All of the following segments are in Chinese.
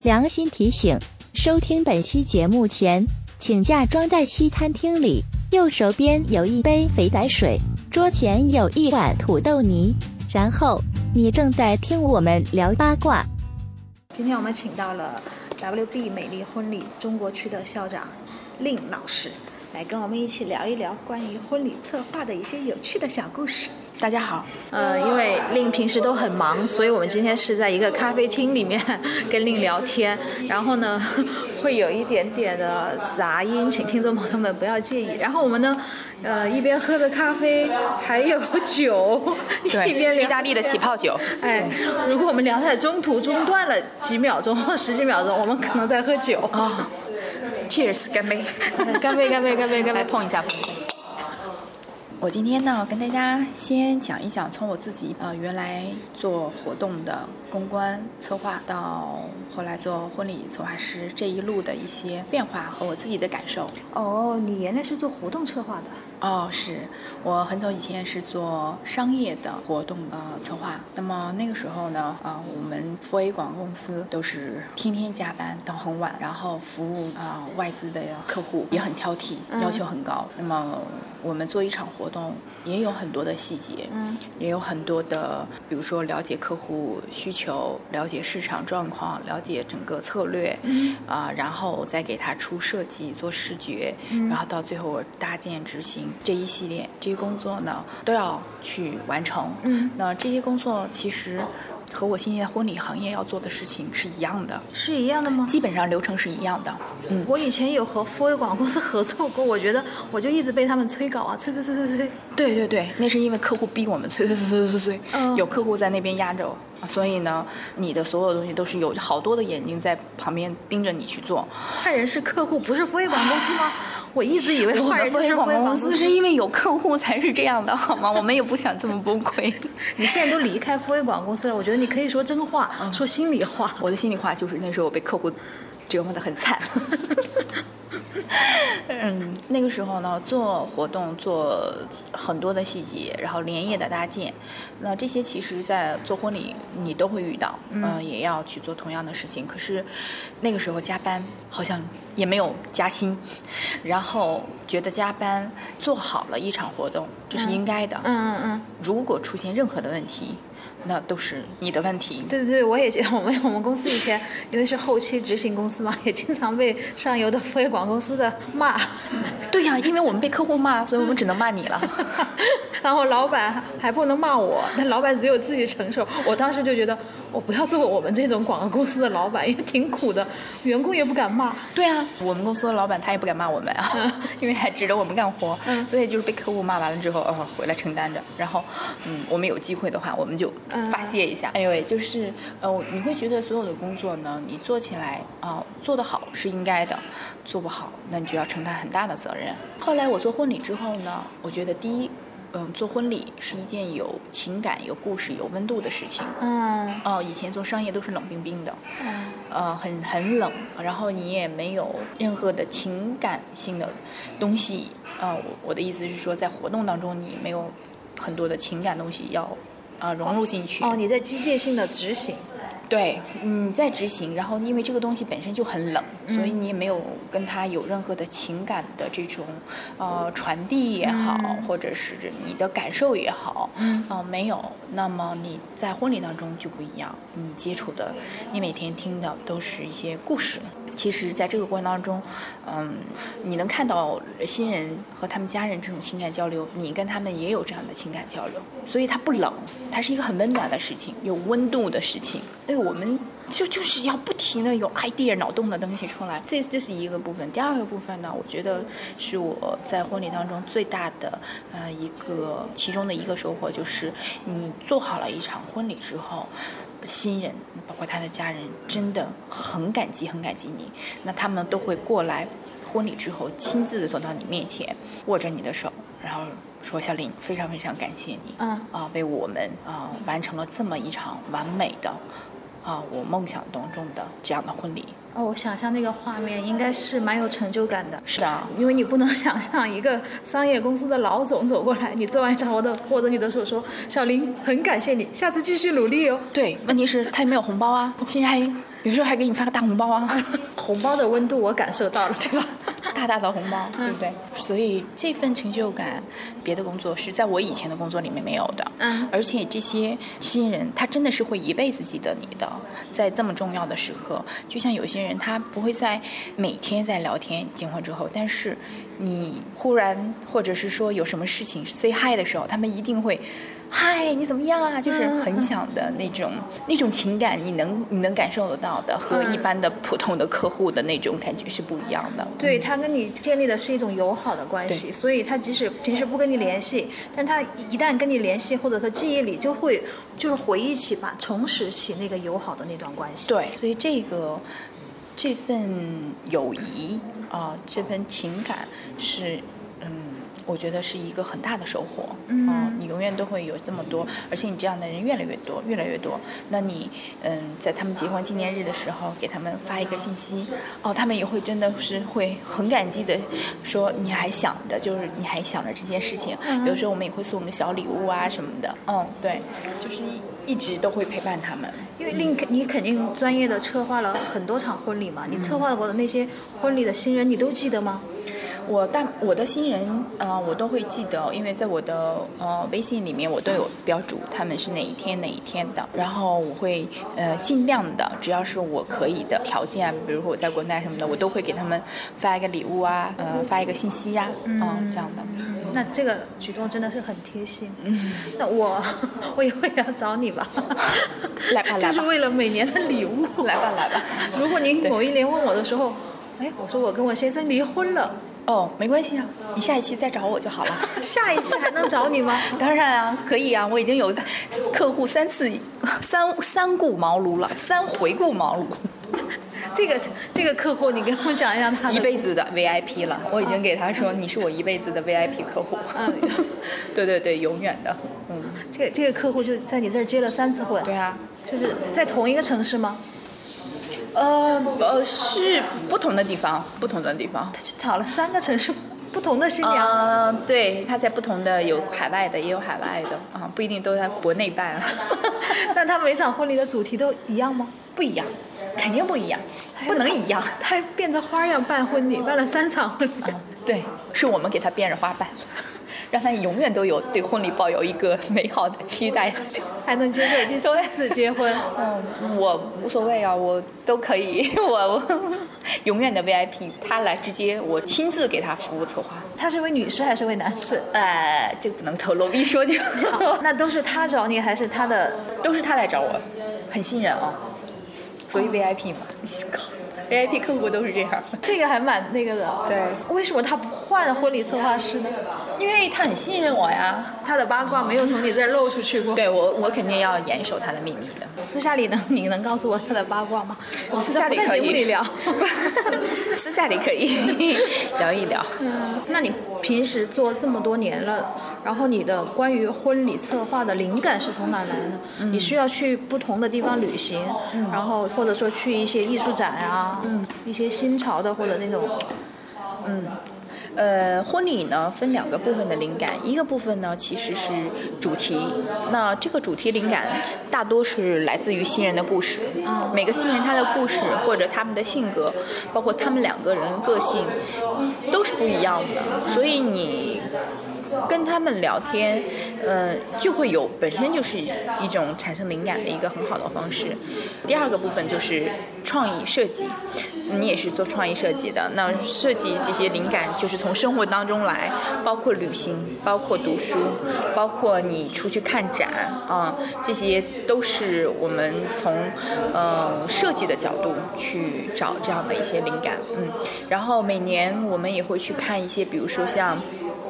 良心提醒：收听本期节目前，请假装在西餐厅里，右手边有一杯肥仔水，桌前有一碗土豆泥，然后你正在听我们聊八卦。今天我们请到了 WB 美丽婚礼中国区的校长令老师，来跟我们一起聊一聊关于婚礼策划的一些有趣的小故事。大家好，呃，因为令平时都很忙，所以我们今天是在一个咖啡厅里面 跟令聊天，然后呢，会有一点点的杂音，请听众朋友们不要介意。然后我们呢，呃，一边喝着咖啡，还有酒，一边聊意大利的起泡酒。哎，如果我们聊在中途中断了几秒钟或十几秒钟，我们可能在喝酒。啊、c h e e r s 干杯！干杯！干杯！干杯！干杯！来碰一下，碰一下。我今天呢，跟大家先讲一讲，从我自己呃原来做活动的公关策划，到后来做婚礼策划师这一路的一些变化和我自己的感受。哦，你原来是做活动策划的？哦，是我很早以前是做商业的活动呃策划。那么那个时候呢，啊、我们 f A 广告公司都是天天加班到很晚，然后服务啊、外资的客户也很挑剔，要求很高。那么我们做一场活动也有很多的细节，嗯，也有很多的，比如说了解客户需求，了解市场状况，了解整个策略，嗯啊、然后再给他出设计、做视觉，嗯然后到最后我搭建执行这一系列这些工作呢，都要去完成。嗯，那这些工作其实和我现在婚礼行业要做的事情是一样的，是一样的吗？基本上流程是一样的。嗯，我以前有和富威广告公司合作过，我觉得我就一直被他们催稿啊，催催催催催。对对对，那是因为客户逼我们催催催催催催，嗯有客户在那边压着，所以呢，你的所有东西都是有好多的眼睛在旁边盯着你去做。坏人是客户，不是富威广告公司吗？我一直以为我坏人就是们飞广富威广告告公司是因为有客户才是这样的，好吗？我们也不想这么崩溃。你现在都离开富威广告公司了，我觉得你可以说真话，说心里话。我的心里话就是那时候我被客户折磨得很惨。嗯，那个时候呢，做活动做很多的细节，然后连夜的搭建，那这些其实在做婚礼你都会遇到，嗯、也要去做同样的事情。可是那个时候加班好像也没有加薪，然后觉得加班做好了一场活动，这是应该的。嗯嗯嗯，如果出现任何的问题，那都是你的问题。对对对，我也觉得我们我们公司以前因为是后期执行公司嘛，也经常被上游的富威广告公司的骂。对呀、因为我们被客户骂，所以我们只能骂你了。然后老板还不能骂我，那老板只有自己承受。我当时就觉得，我不要做我们这种广告公司的老板，因为挺苦的，员工也不敢骂。对啊，我们公司的老板他也不敢骂我们啊，因为还指着我们干活，嗯所以就是被客户骂完了之后，呃，回来承担着。然后，嗯，我们有机会的话，我们就嗯发泄一下。哎呦喂，就是呃，你会觉得所有的工作呢，你做起来啊、做得好是应该的，做不好，那你就要承担很大的责任。后来我做婚礼之后呢，我觉得第一。嗯，做婚礼是一件有情感、有故事、有温度的事情。嗯哦，以前做商业都是冷冰冰的，嗯呃，很很冷，然后你也没有任何的情感性的东西。呃，我我的意思是说，在活动当中你没有很多的情感东西要呃融入进去。哦，你在机械性的执行。对，嗯，在执行，然后因为这个东西本身就很冷，所以你也没有跟他有任何的情感的这种呃传递也好，嗯或者是你的感受也好，嗯呃、没有。那么你在婚礼当中就不一样，你接触的，你每天听的都是一些故事。其实，在这个过程当中，嗯，你能看到新人和他们家人这种情感交流，你跟他们也有这样的情感交流，所以它不冷，它是一个很温暖的事情，有温度的事情。对我们就就是要不停的有 idea 脑洞的东西出来，这这是一个部分。第二个部分呢，我觉得是我在婚礼当中最大的呃一个其中的一个收获，就是你做好了一场婚礼之后。新人，包括他的家人，真的很感激，很感激你。那他们都会过来，婚礼之后亲自的走到你面前，握着你的手，然后说：“小林，非常非常感谢你，嗯啊，为我们啊完成了这么一场完美的，啊我梦想当中的这样的婚礼。”哦，我想象那个画面应该是蛮有成就感的。是的，因为你不能想象一个商业公司的老总走过来，你做完一场活动，握着你的手说：“小林，很感谢你，下次继续努力哦。对，问题是他也没有红包啊，新人还有时候还给你发个大红包啊，红包的温度我感受到了，对吧？大大的红包，对不对？所以这份成就感，别的工作是在我以前的工作里面没有的。嗯而且这些新人，他真的是会一辈子记得你的，在这么重要的时刻，就像有些人他不会在每天在聊天，结婚之后，但是你忽然或者是说有什么事情 say hi 的时候，他们一定会。嗨，你怎么样啊？就是很想的那种、那种情感，你能你能感受得到的，和一般的普通的客户的那种感觉是不一样的。对他跟你建立的是一种友好的关系，所以他即使平时不跟你联系，但他一旦跟你联系，或者说记忆里就会就是回忆起吧，重拾起那个友好的那段关系。对，所以这个这份友谊啊、这份情感是，嗯，我觉得是一个很大的收获。嗯啊你永远都会有这么多，而且你这样的人越来越多，越来越多。那你，嗯，在他们结婚纪念日的时候，给他们发一个信息，哦，他们也会真的是会很感激的说，你还想着，就是你还想着这件事情。有时候我们也会送个小礼物啊什么的。嗯，对，就是一一直都会陪伴他们。因为令你肯定专业的策划了很多场婚礼嘛，你策划过的那些婚礼的新人，你都记得吗？我但我的新人，呃，我都会记得，因为在我的呃微信里面，我都有标注他们是哪一天哪一天的，然后我会呃尽量的，只要是我可以的条件，比如说我在国内什么的，我都会给他们发一个礼物啊，呃，发一个信息呀、嗯、这样的。那这个举动真的是很贴心。嗯，那我 我以后也要找你吧。来吧来吧就是为了每年的礼物。来吧来吧。如果您某一年问我的时候，哎，我说我跟我先生离婚了，哦，没关系啊，你下一期再找我就好了。下一期还能找你吗？当然啊，可以啊，我已经有客户三次三三顾茅庐了，三回顾茅庐。这个这个客户，你给我讲一下他一辈子的 VIP 了，我已经给他说你是我一辈子的 VIP 客户。嗯对对对，永远的。嗯，这个这个客户就在你这儿结了三次婚，对啊。就是在同一个城市吗？呃呃，是不同的地方，不同的地方。他去找了三个城市不同的新娘。呃，对，他在不同的有海外的，也有海外的啊，不一定都在国内办。啊 那他每场婚礼的主题都一样吗？不一样，肯定不一样，不能一样。他还变着花样办婚礼，办了三场婚礼。啊，对，是我们给他变着花办，让他永远都有对婚礼抱有一个美好的期待。还能接受第三次结婚。嗯，我无所谓啊，我都可以，我我永远的 VIP，他来直接我亲自给他服务策划。他是位女士还是位男士？呃，这个不能透露，一说就那都是他找你还是他的？都是他来找我，很信任啊，所以 VIP 嘛，靠，VIP 客户都是这样。这个还蛮那个的。对，为什么他不换婚礼策划师呢？因为他很信任我呀。他的八卦没有从你这儿漏出去过。对我，我肯定要严守他的秘密的。私下里能你能告诉我他的八卦吗？我私下里在可以节目里聊。私下里可以聊一聊。嗯，那你平时做这么多年了，然后你的关于婚礼策划的灵感是从哪来的呢？嗯。你需要去不同的地方旅行，然后或者说去一些艺术展啊，嗯。一些新潮的或者那种，嗯。呃，婚礼呢分两个部分的灵感，一个部分呢其实是主题，那这个主题灵感大多是来自于新人的故事，每个新人他的故事或者他们的性格，包括他们两个人个性，都是不一样的，所以你。跟他们聊天，呃，就会有本身就是一种产生灵感的一个很好的方式。第二个部分就是创意设计，你也是做创意设计的，那设计这些灵感就是从生活当中来，包括旅行，包括读书，包括你出去看展啊、这些都是我们从呃设计的角度去找这样的一些灵感，嗯，然后每年我们也会去看一些，比如说像。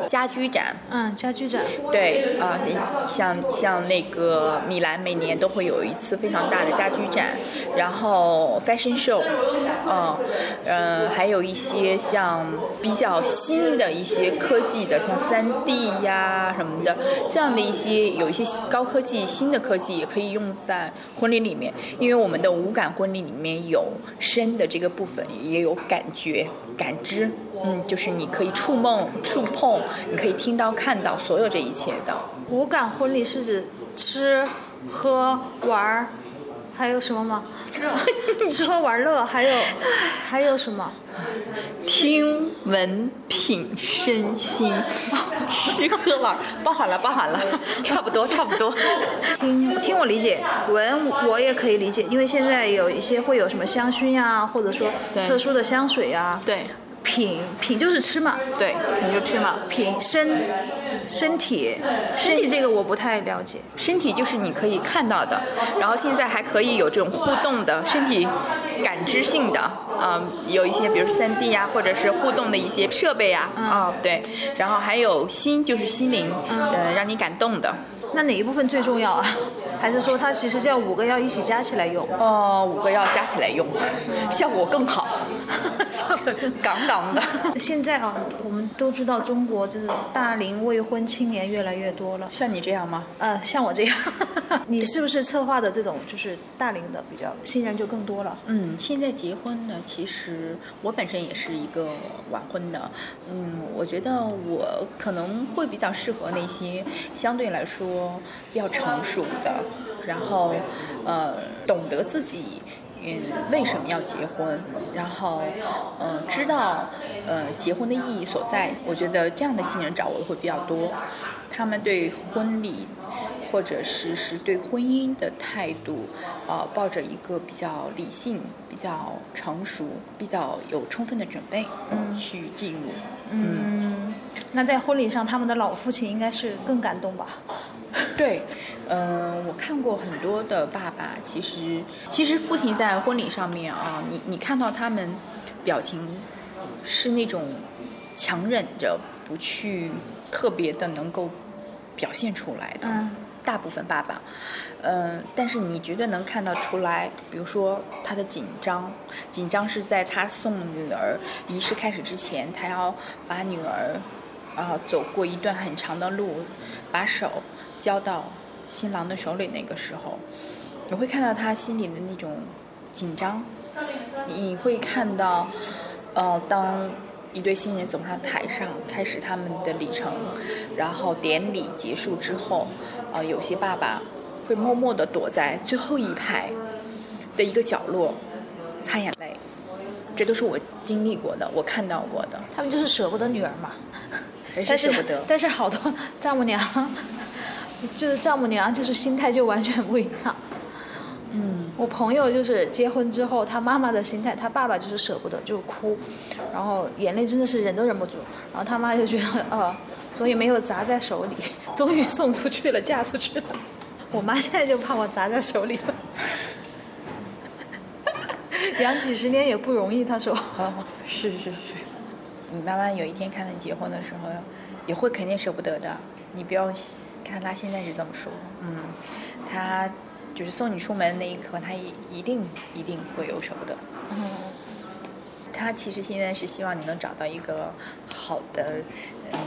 家居展，嗯，家居展，对啊、像像那个米兰每年都会有一次非常大的家居展，然后 fashion show，嗯呃，还有一些像比较新的一些科技的，像 3D 呀什么的，这样的一些有一些高科技新的科技也可以用在婚礼里面，因为我们的无感婚礼里面有声的这个部分，也有感觉感知。嗯，就是你可以触梦、触碰，你可以听到、看到所有这一切的。无感婚礼是指吃、喝、玩儿，还有什么吗？吃喝玩乐，还有还有什么？听闻品身心，吃喝玩，包含了包含了，差不多差不多。听听我理解，闻我也可以理解，因为现在有一些会有什么香薰呀，或者说对特殊的香水呀。对品品就是吃嘛，对，品就吃嘛。品身身体身体这个我不太了解。身体就是你可以看到的，然后现在还可以有这种互动的身体感知性的，啊、有一些比如三 D 呀，或者是互动的一些设备呀，啊、对，然后还有心就是心灵，呃，让你感动的，那哪一部分最重要啊？还是说它其实叫五个要一起加起来用？呃，五个要加起来用，效果更好，杠杠的。现在啊，我们都知道中国就是大龄未婚青年越来越多了。像你这样吗？呃，像我这样，你是不是策划的这种就是大龄的比较新人就更多了？嗯，现在结婚呢，其实我本身也是一个晚婚的，嗯，我觉得我可能会比较适合那些相对来说比较成熟的，然后呃懂得自己。嗯，为什么要结婚？然后，嗯、知道呃结婚的意义所在。我觉得这样的新人找我的会比较多，他们对婚礼或者是是对婚姻的态度，呃，抱着一个比较理性、比较成熟、比较有充分的准备，嗯，去进入。嗯，那在婚礼上，他们的老父亲应该是更感动吧？对，嗯、我看过很多的爸爸，其实其实父亲在婚礼上面啊，你你看到他们表情是那种强忍着不去特别的能够表现出来的。嗯大部分爸爸，嗯、但是你绝对能看到出来，比如说他的紧张，紧张是在他送女儿仪式开始之前，他要把女儿啊、走过一段很长的路，把手交到新郎的手里那个时候，你会看到他心里的那种紧张，你会看到，呃，当一对新人走上台上，开始他们的旅程，然后典礼结束之后，呃，有些爸爸会默默地躲在最后一排的一个角落擦眼泪，这都是我经历过的，我看到过的，他们就是舍不得女儿嘛。还是是舍不得。但是好多丈母娘，就是丈母娘，就是心态就完全不一样。嗯，我朋友就是结婚之后，他妈妈的心态，他爸爸就是舍不得，就哭，然后眼泪真的是忍都忍不住，然后他妈就觉得，呃，终于没有砸在手里，终于送出去了，嫁出去了。我妈现在就怕我砸在手里了，养几十年也不容易，她说。哦，是是是，你妈妈有一天看到你结婚的时候，也会肯定舍不得的。你不要看他现在是这么说，嗯，他就是送你出门那一刻，他一一定一定会有舍不得。嗯。她其实现在是希望你能找到一个好的，嗯，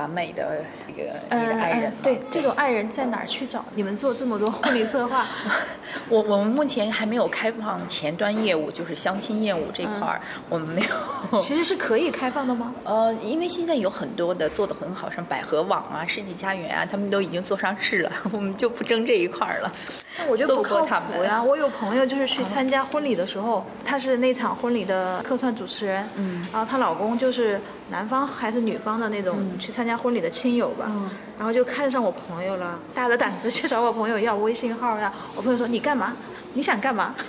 完美的一个你的爱人对，这种爱人在哪儿去找？你们做这么多婚礼策划，我我们目前还没有开放前端业务，就是相亲业务这块儿，我们没有。其实是可以开放的吗？呃，因为现在有很多的做的很好，像百合网啊、世纪佳缘啊，他们都已经做上市了，我们就不争这一块儿了。那我觉得不靠谱呀。我有朋友就是去参加婚礼的时候，她是那场婚礼的客串主持人，嗯然后她老公就是男方还是女方的那种去参加婚礼的亲友吧，嗯然后就看上我朋友了，大着胆子去找我朋友要微信号呀。我朋友说你干嘛？你想干嘛？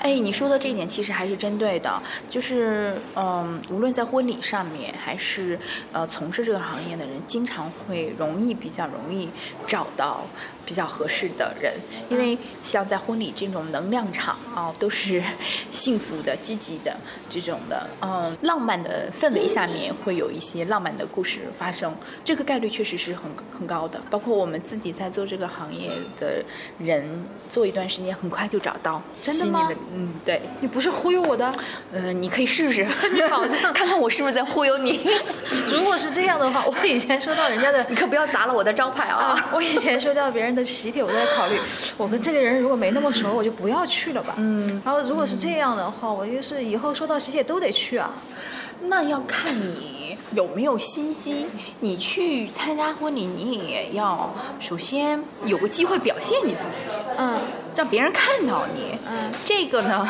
哎，你说的这一点其实还是针对的，就是嗯，无论在婚礼上面，还是呃从事这个行业的人，经常会容易比较容易找到比较合适的人，因为像在婚礼这种能量场啊，都是幸福的、积极的这种的，嗯，浪漫的氛围下面会有一些浪漫的故事发生，这个概率确实是很很高的。包括我们自己在做这个行业的人，做一段时间，很快就找到真的吗的，嗯，对，你不是忽悠我的？呃，你可以试试，你保证 看看我是不是在忽悠你。如果是这样的话，我以前收到人家的 你可不要砸了我的招牌啊！啊，我以前收到别人的喜帖，我都在考虑，我跟这个人如果没那么熟，我就不要去了吧。嗯，然后如果是这样的话，我就是以后收到喜帖都得去啊。那要看你有没有心机。你去参加婚礼，你也要首先有个机会表现你自己。嗯，让别人看到你。嗯，这个呢，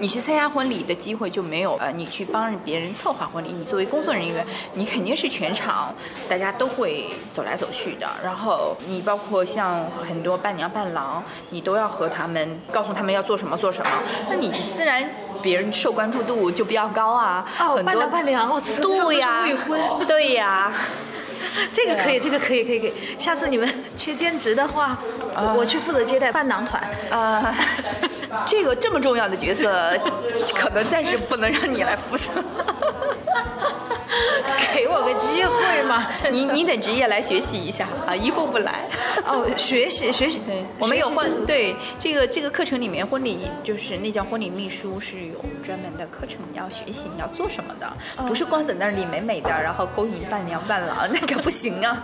你去参加婚礼的机会就没有。呃，你去帮别人策划婚礼，你作为工作人员，你肯定是全场大家都会走来走去的。然后你包括像很多伴娘伴郎，你都要和他们告诉他们要做什么做什么，那你自然别人受关注度就比较高啊。哦，很多伴郎伴娘，对呀未婚，对呀。这个可以，这个可以，可以，可以。下次你们 缺兼职的话，我去负责接待伴郎团。啊，这个这么重要的角色，可能暂时不能让你来负责。给我个机会嘛！你你得职业来学习一下啊，一步步来。哦，学习学习，对我们有婚婚对这个这个课程里面，婚礼就是那叫婚礼秘书是有专门的课程，你要学习你要做什么的，不是光在那里美美的，然后勾引伴娘伴郎，那个不行啊。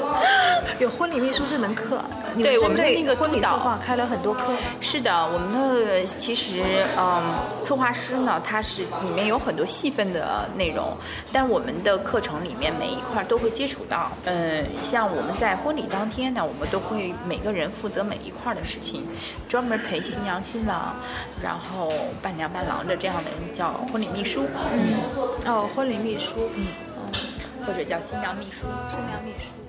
有婚礼秘书这门课，对我们的那个婚礼策划开了很多课。是的，我们的其实嗯，策划师呢，他是里面有很多细分的内容，但我们的课程里面每一块都会接触到。嗯，像我们在婚礼当天呢，我们都会每个人负责每一块的事情，专门陪新娘新郎，然后伴娘伴郎的这样的人叫婚礼秘书，嗯，哦，婚礼秘书，嗯，或者叫新娘秘书。新娘秘书。